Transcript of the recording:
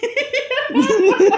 ハハハハ!